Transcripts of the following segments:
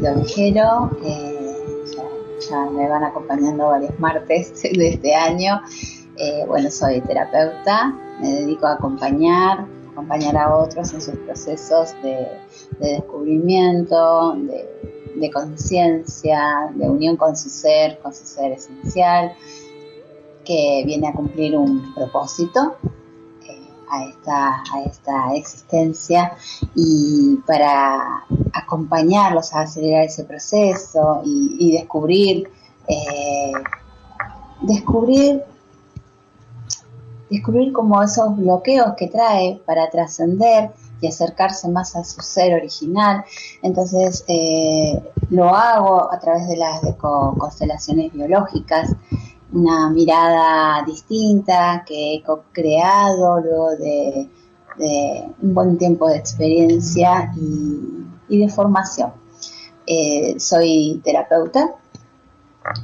soy Edith Vigero, ya, me van acompañando varios martes de este año. Eh, bueno, soy terapeuta, me dedico a acompañar, acompañar a otros en sus procesos de, descubrimiento, de, de conciencia, de unión con su ser, con su ser esencial, que viene a cumplir un propósito a esta, a esta existencia y para acompañarlos a acelerar ese proceso y, descubrir, eh, descubrir, descubrir como esos bloqueos que trae para trascender y acercarse más a su ser original. Entonces eh, lo hago a través de las constelaciones biológicas una mirada distinta que he creado luego de, un buen tiempo de experiencia y, de formación. Eh, soy terapeuta,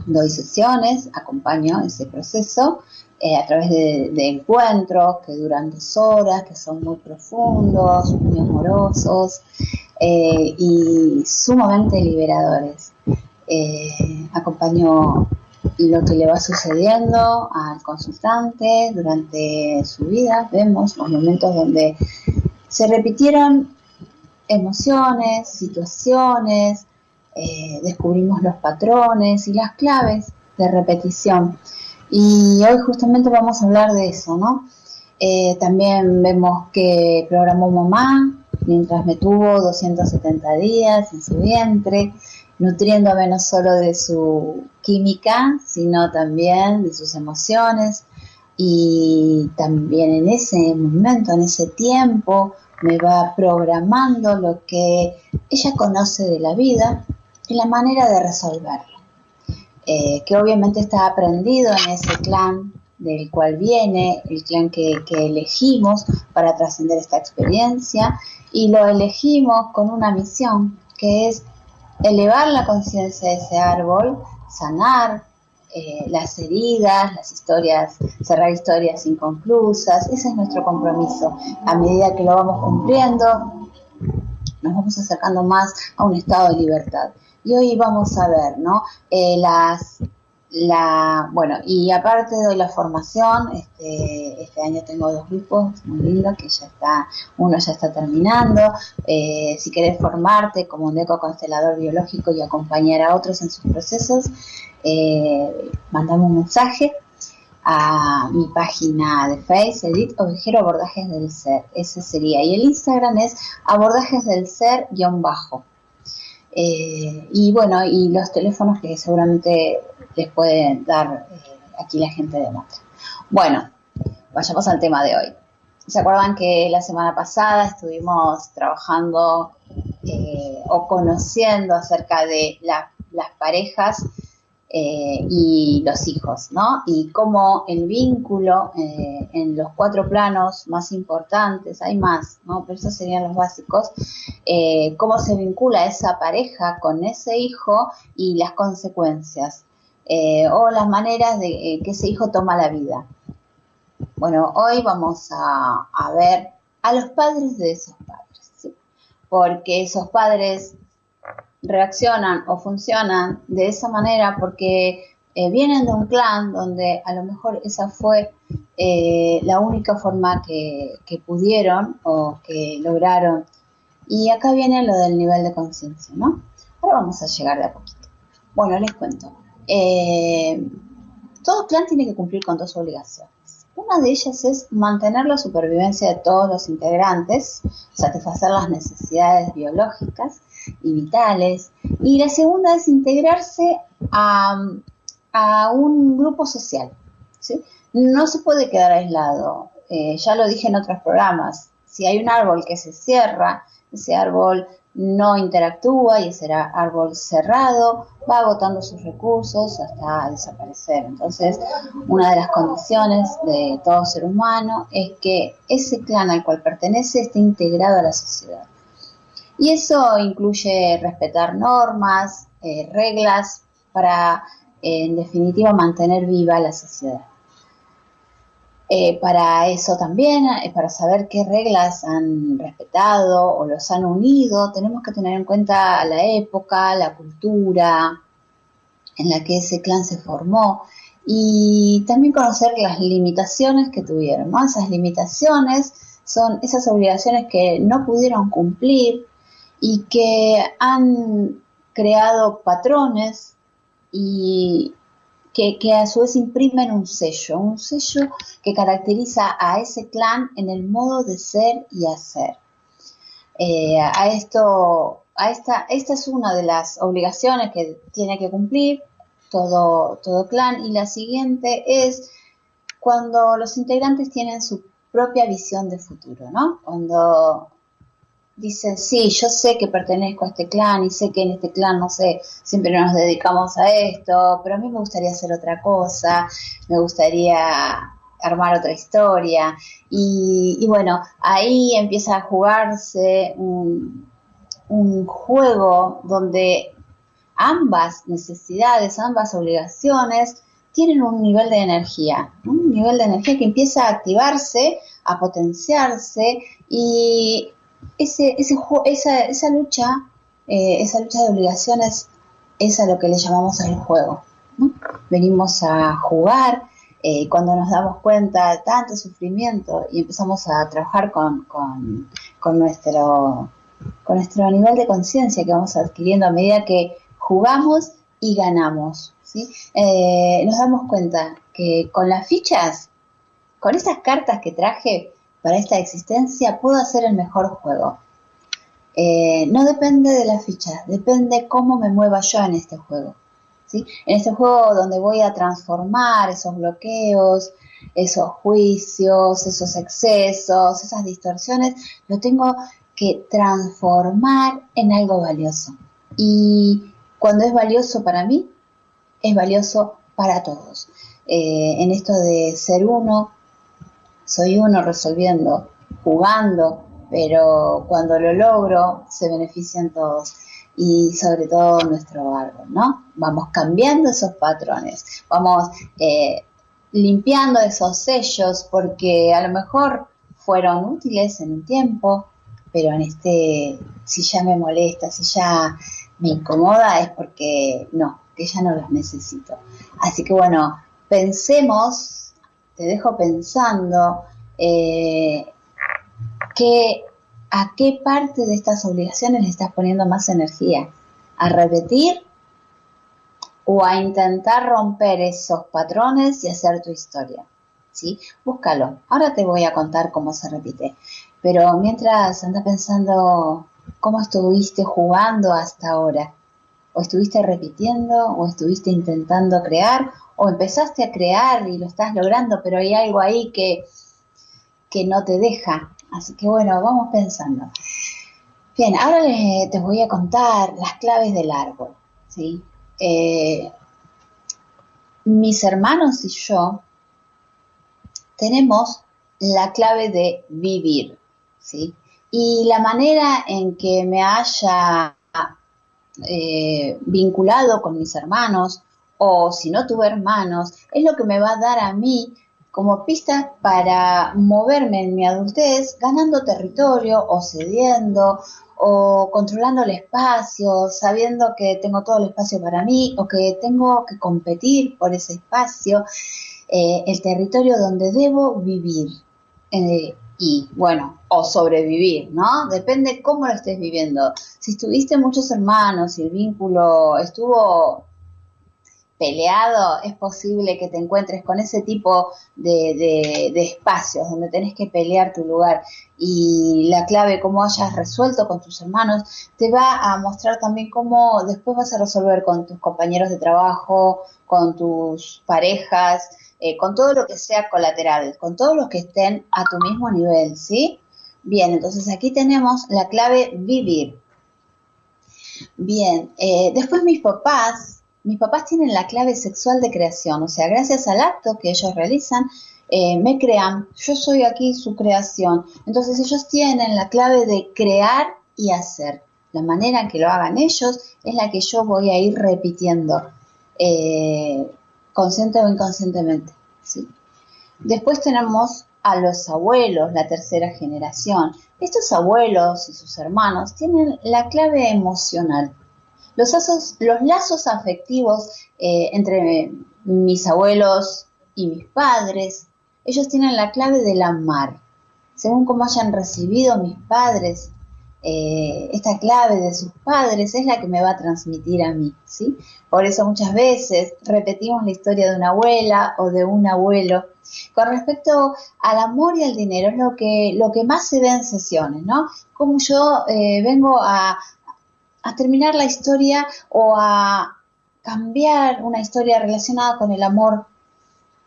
doy sesiones, acompaño ese proceso eh, a través de, encuentros que duran dos horas, que son muy profundos, muy amorosos eh, y sumamente liberadores. acompaño lo que le va sucediendo al consultante durante su vida. Vemos los momentos donde se repitieron emociones, situaciones, eh, descubrimos los patrones y las claves de repetición. Y hoy justamente vamos a hablar de eso, ¿no? Eh, también vemos que programó mamá mientras me tuvo 270 días en su vientre, nutriéndome no solo de su química, sino también de sus emociones. Y también en ese momento, en ese tiempo, me va programando lo que ella conoce de la vida y la manera de resolverlo, eh, que obviamente está aprendido en ese clan del cual viene, el clan que, que elegimos para trascender esta experiencia y lo elegimos con una misión que es elevar la conciencia de ese árbol, sanar eh, las heridas, las historias, cerrar historias inconclusas. Ese es nuestro compromiso. A medida que lo vamos cumpliendo, nos vamos acercando más a un estado de libertad. Y hoy vamos a ver, ¿no? Eh, las la, bueno, y aparte de la formación, este, este año tengo dos grupos muy lindos que ya está, uno ya está terminando. Eh, si querés formarte como un eco constelador biológico y acompañar a otros en sus procesos, eh, mandame un mensaje a mi página de Facebook, Edith Ovejero Abordajes del Ser. Ese sería. Y el Instagram es abordajes del ser guion bajo. Eh, y bueno, y los teléfonos que seguramente les puede dar eh, aquí la gente de Matra. Bueno, vayamos al tema de hoy. ¿Se acuerdan que la semana pasada estuvimos trabajando eh, o conociendo acerca de las parejas eh, y los hijos, ¿no? Y cómo el vínculo en los cuatro planos más importantes, hay más, ¿no? Pero esos serían los básicos, cómo se vincula esa pareja con ese hijo y las consecuencias. Eh, o las maneras de eh, que ese hijo toma la vida. Bueno, hoy vamos a, ver a los padres de esos padres, porque esos padres reaccionan o funcionan de esa manera porque eh, vienen de un clan donde a lo mejor esa fue la única forma que, que, pudieron o que lograron. Y acá viene lo del nivel de conciencia, ¿no? Ahora vamos a llegar de a poquito. Bueno, les cuento. Eh, todo clan tiene que cumplir con dos obligaciones. Una de ellas es mantener la supervivencia de todos los integrantes, satisfacer las necesidades biológicas y vitales. Y la segunda es integrarse a, a un grupo social. No se puede quedar aislado. Eh, ya lo dije en otros programas. Si hay un árbol que se cierra, ese árbol no interactúa y ese árbol cerrado va agotando sus recursos hasta desaparecer. Entonces, una de las condiciones de todo ser humano es que ese clan al cual pertenece esté integrado a la sociedad. Y eso incluye respetar normas, eh, reglas para, en definitiva, mantener viva la sociedad. Eh, para eso también, eh, para saber qué reglas han respetado o los han unido, tenemos que tener en cuenta la época, la cultura en la que ese clan se formó y también conocer las limitaciones que tuvieron. Esas limitaciones son esas obligaciones que no pudieron cumplir y que han creado patrones y que, a su vez imprimen un sello, un sello que caracteriza a ese clan en el modo de ser y hacer. Eh, a esto, a esta, esta es una de las obligaciones que tiene que cumplir todo, todo clan y la siguiente es cuando los integrantes tienen su propia visión de futuro, ¿no? Cuando dicen, sí, yo sé que pertenezco a este clan y sé que en este clan, no sé, siempre nos dedicamos a esto, pero a mí me gustaría hacer otra cosa, me gustaría armar otra historia. Y, bueno, ahí empieza a jugarse un, juego donde ambas necesidades, ambas obligaciones tienen un nivel de energía, un nivel de energía que empieza a activarse, a potenciarse y ese, ese, esa, esa lucha, eh, esa lucha de obligaciones es a lo que le llamamos el juego. Venimos a jugar, eh, cuando nos damos cuenta de tanto sufrimiento y empezamos a trabajar con, con, con nuestro, con nuestro nivel de conciencia que vamos adquiriendo a medida que jugamos y ganamos. ¿sí? Eh, nos damos cuenta que con las fichas, con estas cartas que traje, para esta existencia puedo hacer el mejor juego. Eh, no depende de la ficha, depende cómo me mueva yo en este juego. ¿sí? En este juego donde voy a transformar esos bloqueos, esos juicios, esos excesos, esas distorsiones, lo tengo que transformar en algo valioso. Y cuando es valioso para mí, es valioso para todos. Eh, en esto de ser uno, soy uno resolviendo, jugando, pero cuando lo logro se benefician todos y sobre todo nuestro árbol, ¿no? Vamos cambiando esos patrones, vamos eh, limpiando esos sellos porque a lo mejor fueron útiles en un tiempo, pero en este, si ya me molesta, si ya me incomoda, es porque no, que ya no los necesito. Así que bueno, pensemos te dejo pensando eh, que, a qué parte de estas obligaciones le estás poniendo más energía. ¿A repetir o a intentar romper esos patrones y hacer tu historia? ¿Sí? Búscalo. Ahora te voy a contar cómo se repite. Pero mientras anda pensando cómo estuviste jugando hasta ahora. O estuviste repitiendo, o estuviste intentando crear, o empezaste a crear y lo estás logrando, pero hay algo ahí que, que no te deja. Así que bueno, vamos pensando. Bien, ahora te voy a contar las claves del árbol. ¿sí? Eh, mis hermanos y yo tenemos la clave de vivir. ¿sí? Y la manera en que me haya eh, vinculado con mis hermanos o si no tuve hermanos, es lo que me va a dar a mí como pista para moverme en mi adultez ganando territorio o cediendo o controlando el espacio, sabiendo que tengo todo el espacio para mí o que tengo que competir por ese espacio, eh, el territorio donde debo vivir. Eh, y bueno, o sobrevivir, ¿no? Depende cómo lo estés viviendo. Si tuviste muchos hermanos y el vínculo estuvo peleado, es posible que te encuentres con ese tipo de, de, espacios donde tenés que pelear tu lugar. Y la clave, cómo hayas resuelto con tus hermanos, te va a mostrar también cómo después vas a resolver con tus compañeros de trabajo, con tus parejas, eh, con todo lo que sea colateral, con todos los que estén a tu mismo nivel, ¿sí? Bien, entonces aquí tenemos la clave vivir. Bien, eh, después mis papás mis papás tienen la clave sexual de creación, o sea, gracias al acto que ellos realizan, eh, me crean, yo soy aquí su creación. Entonces ellos tienen la clave de crear y hacer. La manera en que lo hagan ellos es la que yo voy a ir repitiendo, eh, consciente o inconscientemente. ¿sí? Después tenemos a los abuelos, la tercera generación. Estos abuelos y sus hermanos tienen la clave emocional. Los, los lazos afectivos eh, entre mis abuelos y mis padres, ellos tienen la clave del amar. Según cómo hayan recibido mis padres, eh, esta clave de sus padres es la que me va a transmitir a mí. Por eso muchas veces repetimos la historia de una abuela o de un abuelo. Con respecto al amor y al dinero, es lo que, lo que más se ve en sesiones, ¿no? Como yo eh, vengo a, a terminar la historia o a cambiar una historia relacionada con el amor,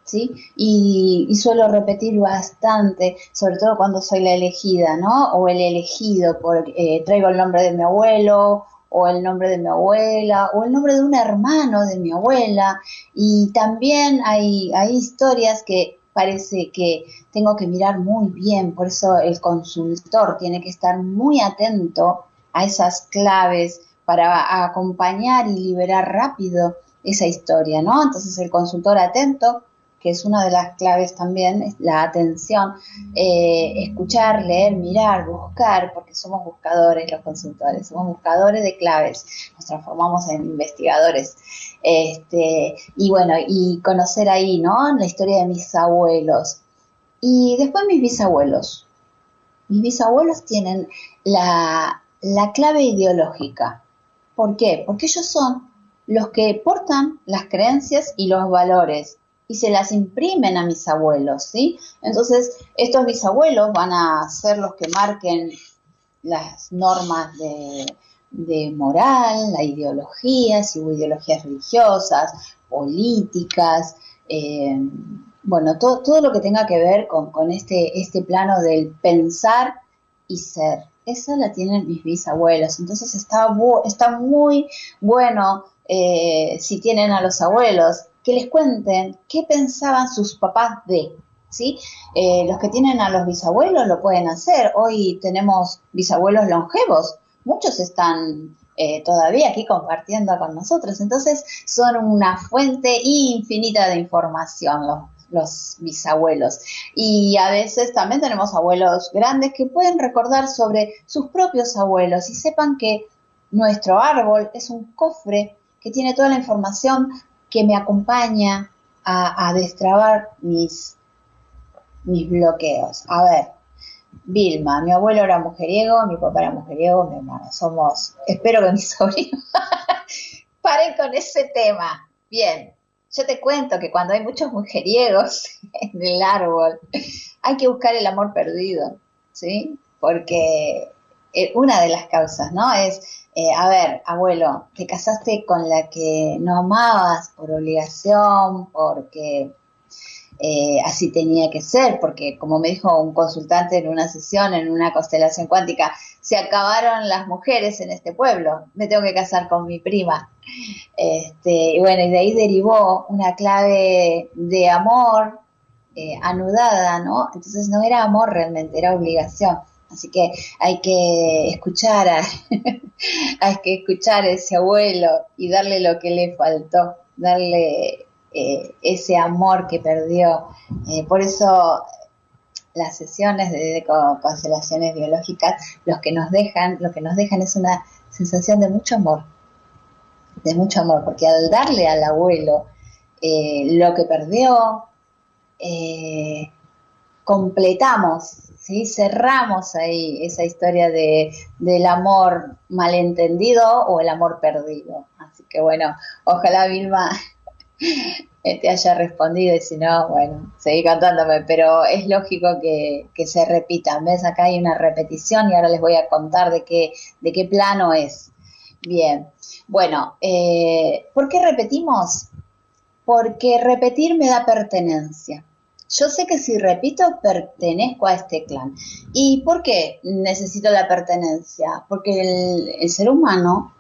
¿sí? Y, suelo repetir bastante, sobre todo cuando soy la elegida, ¿no? O el elegido, porque eh, traigo el nombre de mi abuelo, o el nombre de mi abuela, o el nombre de un hermano de mi abuela, y también hay, hay historias que parece que tengo que mirar muy bien, por eso el consultor tiene que estar muy atento a esas claves para acompañar y liberar rápido esa historia, ¿no? Entonces el consultor atento, que es una de las claves también, es la atención, eh, escuchar, leer, mirar, buscar, porque somos buscadores los consultores, somos buscadores de claves, nos transformamos en investigadores. Este, y bueno, y conocer ahí, ¿no? La historia de mis abuelos. Y después mis bisabuelos. Mis bisabuelos tienen la, la clave ideológica. ¿Por qué? Porque ellos son los que portan las creencias y los valores y se las imprimen a mis abuelos, ¿sí? Entonces, estos bisabuelos van a ser los que marquen las normas de, moral, la ideología, si hubo ideologías religiosas, políticas, eh, bueno, todo, todo, lo que tenga que ver con, con este, este plano del pensar y ser esa la tienen mis bisabuelos. Entonces está, está muy bueno eh, si tienen a los abuelos que les cuenten qué pensaban sus papás de. ¿Sí? Eh, los que tienen a los bisabuelos lo pueden hacer. Hoy tenemos bisabuelos longevos. Muchos están eh, todavía aquí compartiendo con nosotros. Entonces son una fuente infinita de información los los bisabuelos. Y a veces también tenemos abuelos grandes que pueden recordar sobre sus propios abuelos y sepan que nuestro árbol es un cofre que tiene toda la información que me acompaña a, destrabar mis, mis bloqueos. A ver, Vilma, mi abuelo era mujeriego, mi papá era mujeriego, mi hermano. Somos, espero que mis sobrinos paren con ese tema. Bien, yo te cuento que cuando hay muchos mujeriegos en el árbol, hay que buscar el amor perdido, ¿sí? Porque eh, una de las causas, ¿no? Es, eh, a ver, abuelo, te casaste con la que no amabas por obligación, porque eh, así tenía que ser, porque como me dijo un consultante en una sesión, en una constelación cuántica, se acabaron las mujeres en este pueblo, me tengo que casar con mi prima. Este, y bueno, y de ahí derivó una clave de amor eh, anudada, ¿no? Entonces no era amor realmente, era obligación. Así que hay que escuchar a, hay que escuchar a ese abuelo y darle lo que le faltó, darle eh, ese amor que perdió. Eh, por eso las sesiones de, constelaciones biológicas, los que nos dejan, lo que nos dejan es una sensación de mucho amor, de mucho amor, porque al darle al abuelo eh, lo que perdió, completamos, ¿sí? cerramos ahí esa historia de, del amor malentendido o el amor perdido. Así que bueno, ojalá Vilma te haya respondido y si no, bueno, seguí cantándome, pero es lógico que, se repitan. ¿Ves? Acá hay una repetición y ahora les voy a contar de qué, de qué plano es. Bien, bueno, eh, ¿por qué repetimos? Porque repetir me da pertenencia. Yo sé que si repito, pertenezco a este clan. ¿Y por qué necesito la pertenencia? Porque el, el ser humano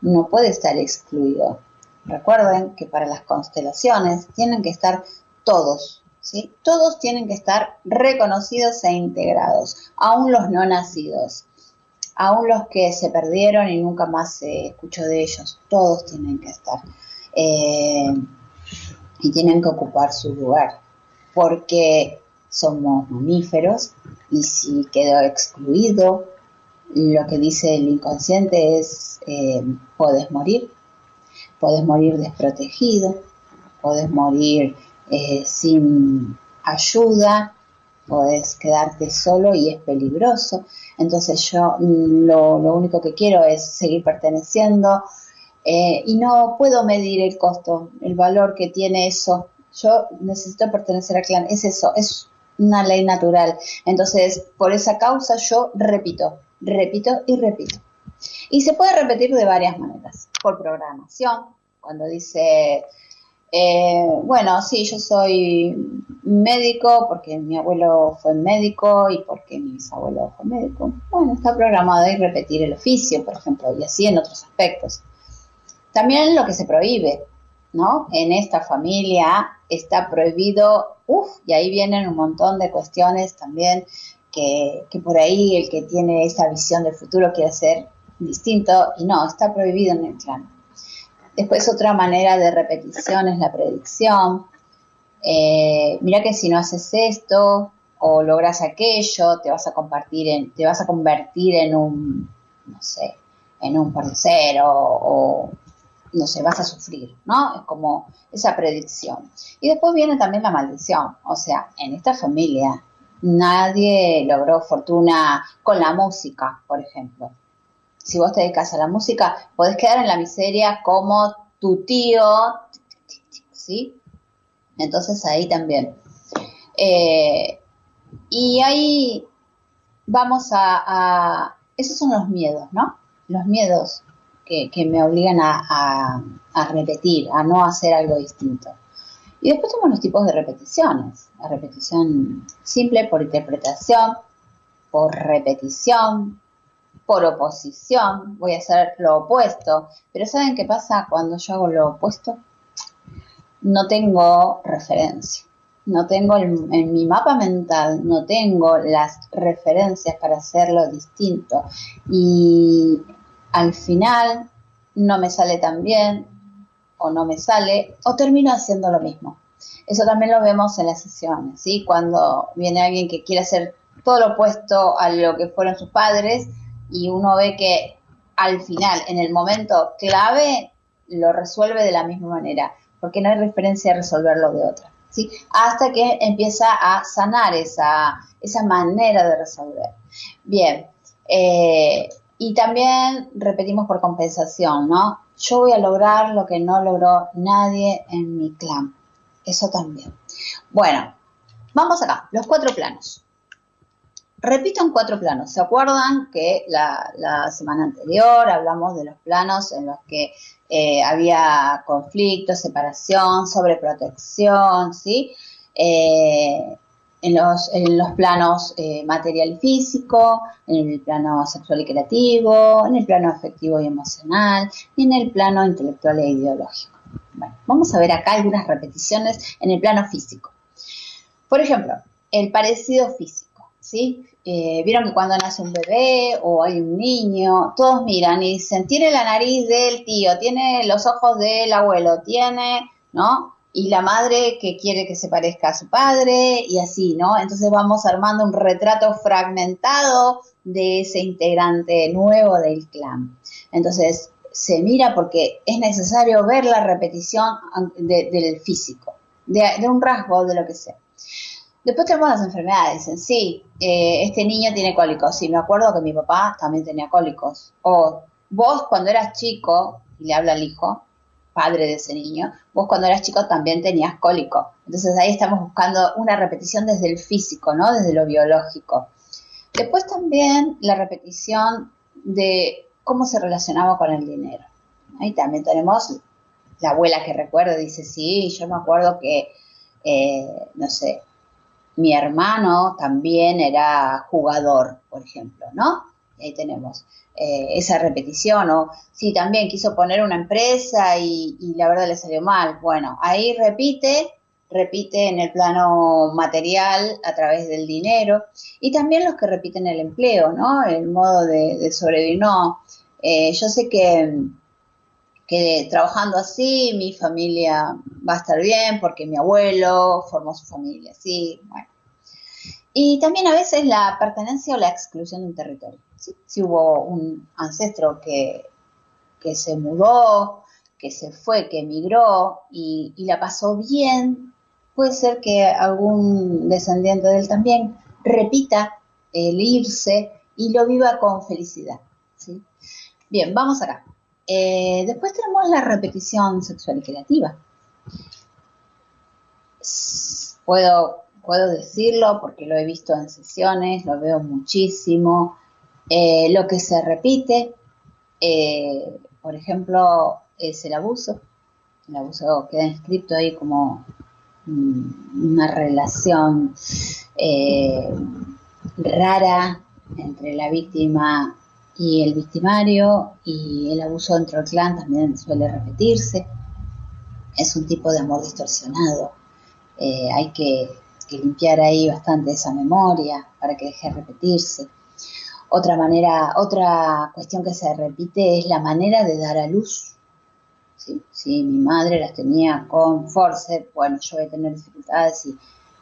no puede estar excluido Recuerden que para las constelaciones tienen que estar todos, ¿sí? Todos tienen que estar reconocidos e integrados, aún los no nacidos, aún los que se perdieron y nunca más se escuchó de ellos, todos tienen que estar. Eh, y tienen que ocupar su lugar, porque somos mamíferos y si quedó excluido, lo que dice el inconsciente es, eh, puedes morir, podés morir desprotegido, podés morir eh, sin ayuda, podés quedarte solo y es peligroso. Entonces yo lo, único que quiero es seguir perteneciendo eh, y no puedo medir el costo, el valor que tiene eso. Yo necesito pertenecer al clan, es eso, es una ley natural. Entonces, por esa causa yo repito, repito y repito. Y se puede repetir de varias maneras. Por programación, cuando dice, eh, bueno, sí, yo soy médico porque mi abuelo fue médico y porque mi bisabuelo fue médico. Bueno, está programado y repetir el oficio, por ejemplo, y así en otros aspectos. También lo que se prohíbe, ¿no? En esta familia está prohibido, uff, y ahí vienen un montón de cuestiones también que, que por ahí el que tiene esa visión del futuro quiere ser distinto y no, está prohibido en el clan. Después otra manera de repetición es la predicción. Eh, mira que si no haces esto o logras aquello, te vas a compartir en, te vas a convertir en un, no sé, en un porcero o, no sé, vas a sufrir, ¿no? Es como esa predicción. Y después viene también la maldición. O sea, en esta familia nadie logró fortuna con la música, por ejemplo si vos te dedicas a la música, podés quedar en la miseria como tu tío, ¿sí? Entonces ahí también. Eh, y ahí vamos a, Esos son los miedos, ¿no? Los miedos que, me obligan a, a, repetir, a no hacer algo distinto. Y después tenemos los tipos de repeticiones. La repetición simple por interpretación, por repetición, por oposición, voy a hacer lo opuesto. Pero ¿saben qué pasa cuando yo hago lo opuesto? No tengo referencia. No tengo en mi mapa mental, no tengo las referencias para hacerlo distinto. Y al final no me sale tan bien, o no me sale, o termino haciendo lo mismo. Eso también lo vemos en las sesiones, ¿sí? Cuando viene alguien que quiere hacer todo lo opuesto a lo que fueron sus padres, y uno ve que al final, en el momento clave, lo resuelve de la misma manera, porque no hay referencia a resolverlo de otra. ¿sí? Hasta que empieza a sanar esa, esa manera de resolver. Bien, eh, y también repetimos por compensación, ¿no? Yo voy a lograr lo que no logró nadie en mi clan. Eso también. Bueno, vamos acá, los cuatro planos. Repito en cuatro planos. ¿Se acuerdan que la, semana anterior hablamos de los planos en los que eh, había conflicto, separación, sobreprotección, ¿sí? Eh, en, los, planos eh, material y físico, en el plano sexual y creativo, en el plano afectivo y emocional y en el plano intelectual e ideológico. Bueno, vamos a ver acá algunas repeticiones en el plano físico. Por ejemplo, el parecido físico. ¿sí? Eh, vieron que cuando nace un bebé o hay un niño, todos miran y dicen, tiene la nariz del tío, tiene los ojos del abuelo, tiene, ¿no? Y la madre que quiere que se parezca a su padre y así, ¿no? Entonces vamos armando un retrato fragmentado de ese integrante nuevo del clan. Entonces se mira porque es necesario ver la repetición del físico, de un rasgo, de lo que sea. Después tenemos las enfermedades en sí. Eh, este niño tiene cólicos. Sí, me acuerdo que mi papá también tenía cólicos. O vos cuando eras chico, y le habla al hijo, padre de ese niño, vos cuando eras chico también tenías cólico. Entonces ahí estamos buscando una repetición desde el físico, ¿no? Desde lo biológico. Después también la repetición de cómo se relacionaba con el dinero. Ahí también tenemos la abuela que recuerda, dice, sí, yo me acuerdo que, eh, no sé, mi hermano también era jugador, por ejemplo, ¿no? Y ahí tenemos eh, esa repetición, o sí, también quiso poner una empresa y, la verdad le salió mal. Bueno, ahí repite repite en el plano material a través del dinero y también los que repiten el empleo, ¿no? El modo de, sobrevivir. No, eh, yo sé que, que trabajando así mi familia va a estar bien porque mi abuelo formó su familia, sí, bueno. Y también a veces la pertenencia o la exclusión de un territorio. Si hubo un ancestro que, que se mudó, que se fue, que emigró y, y la pasó bien puede ser que algún descendiente de él también repita el irse y lo viva con felicidad. ¿sí? Bien, vamos acá. Eh, después tenemos la repetición sexual y creativa. Puedo, puedo decirlo porque lo he visto en sesiones, lo veo muchísimo. Eh, lo que se repite, eh, por ejemplo, es el abuso. El abuso queda inscrito ahí como una relación rara entre la víctima y el victimario y el abuso dentro del clan también suele repetirse. Es un tipo de amor distorsionado. Eh, hay que, limpiar ahí bastante esa memoria para que deje de repetirse. Otra manera, otra cuestión que se repite es la manera de dar a luz si mi madre las tenía con forceps, bueno, yo voy a tener dificultades y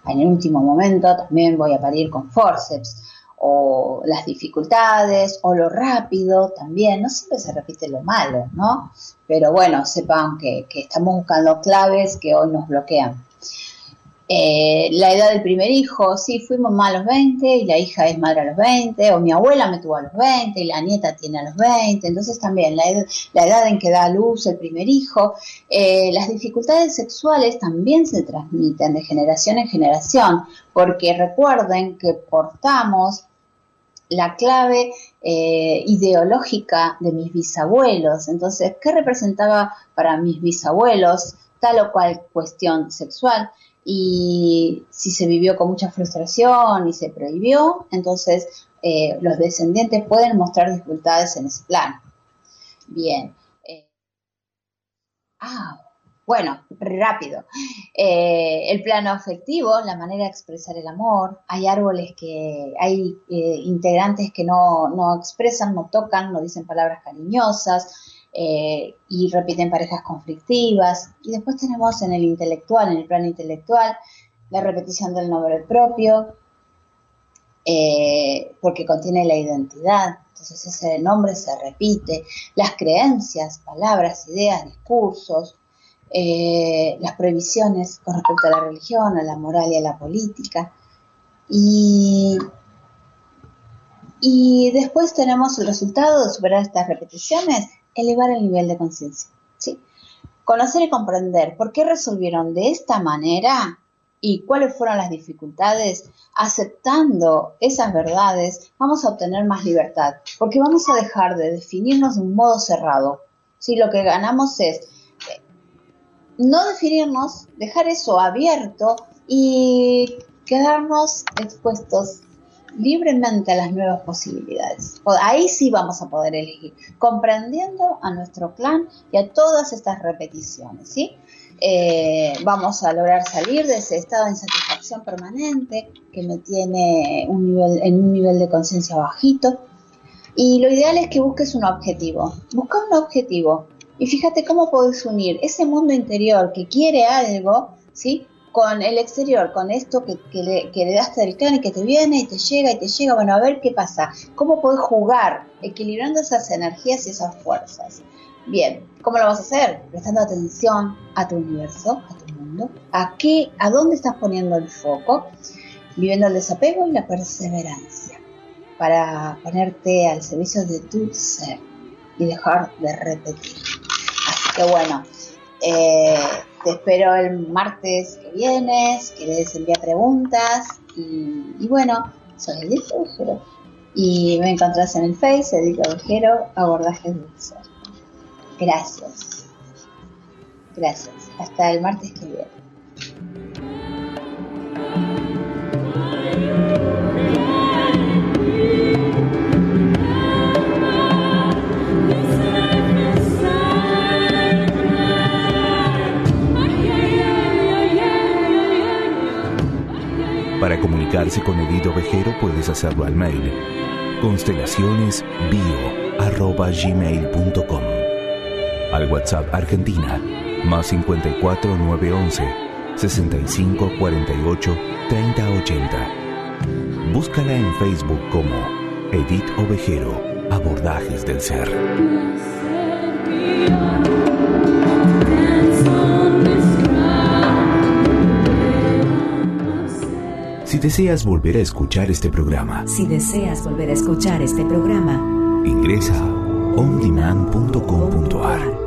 en el último momento también voy a parir con forceps. O las dificultades, o lo rápido también, no siempre se repite lo malo, ¿no? Pero bueno, sepan que, que estamos buscando claves que hoy nos bloquean. Eh, la edad del primer hijo, sí, fuimos mamá a los 20 y la hija es madre a los 20, o mi abuela me tuvo a los 20 y la nieta tiene a los 20, entonces también la, edad en que da a luz el primer hijo, eh, las dificultades sexuales también se transmiten de generación en generación, porque recuerden que portamos la clave eh, ideológica de mis bisabuelos, entonces, ¿qué representaba para mis bisabuelos tal o cual cuestión sexual? y si se vivió con mucha frustración y se prohibió, entonces eh, los descendientes pueden mostrar dificultades en ese plan. Bien. Eh, ah, bueno, rápido. Eh, el plano afectivo, la manera de expresar el amor. Hay árboles que, hay integrantes que no, no expresan, no tocan, no dicen palabras cariñosas. Eh, y repiten parejas conflictivas. Y después tenemos en el intelectual, en el plano intelectual, la repetición del nombre propio, eh, porque contiene la identidad. Entonces ese nombre se repite. Las creencias, palabras, ideas, discursos, eh, las prohibiciones con respecto a la religión, a la moral y a la política. Y y después tenemos el resultado de superar estas repeticiones, elevar el nivel de conciencia. ¿sí? Conocer y comprender por qué resolvieron de esta manera y cuáles fueron las dificultades, aceptando esas verdades, vamos a obtener más libertad, porque vamos a dejar de definirnos de un modo cerrado. Si lo que ganamos es no definirnos, dejar eso abierto y quedarnos expuestos libremente a las nuevas posibilidades. Ahí sí vamos a poder elegir, comprendiendo a nuestro clan y a todas estas repeticiones, ¿sí? Eh, vamos a lograr salir de ese estado de insatisfacción permanente que me tiene un nivel, en un nivel de conciencia bajito. Y lo ideal es que busques un objetivo. Busca un objetivo y fíjate cómo puedes unir ese mundo interior que quiere algo, ¿sí? con el exterior, con esto que, le, que le das del clan y que te viene y te llega y te llega, bueno, a ver qué pasa, cómo puedes jugar equilibrando esas energías y esas fuerzas. Bien, ¿cómo lo vas a hacer? Prestando atención a tu universo, a tu mundo, a qué, a dónde estás poniendo el foco, viviendo el desapego y la perseverancia, para ponerte al servicio de tu ser y dejar de repetir. Que bueno, Eh, te espero el martes que viene, si quieres enviar preguntas. Y, bueno, soy Edith Ovejero. Y me encontrás en el Face, Edith Ovejero, Abordajes del Ser. Gracias. Gracias. Hasta el martes que viene. Comunicarse con Edith Ovejero puedes hacerlo al mail constelacionesbio.gmail.com Al WhatsApp Argentina más 54 911 65 48 30 80. Búscala en Facebook como Edith Ovejero, Abordajes del Ser. Deseas volver a escuchar este programa, Si deseas volver a escuchar este programa, ingresa ondemand.com.ar